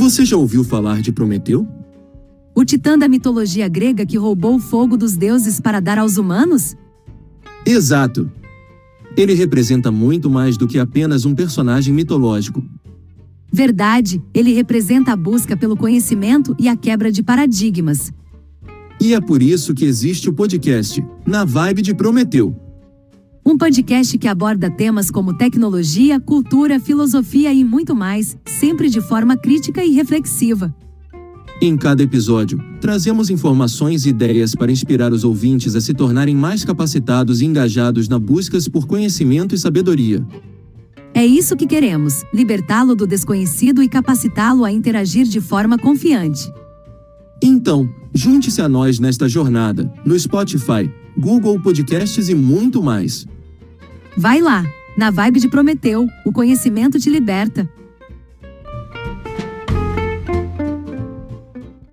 Você já ouviu falar de Prometeu? O titã da mitologia grega que roubou o fogo dos deuses para dar aos humanos? Exato. Ele representa muito mais do que apenas um personagem mitológico. Verdade, ele representa a busca pelo conhecimento e a quebra de paradigmas. E é por isso que existe o podcast, Na Vibe de Prometeu. Um podcast que aborda temas como tecnologia, cultura, filosofia e muito mais, sempre de forma crítica e reflexiva. Em cada episódio, trazemos informações e ideias para inspirar os ouvintes a se tornarem mais capacitados e engajados na busca por conhecimento e sabedoria. É isso que queremos: libertá-lo do desconhecido e capacitá-lo a interagir de forma confiante. Então, junte-se a nós nesta jornada, no Spotify, Google Podcasts e muito mais. Vai lá, na vibe de Prometeu, o conhecimento te liberta.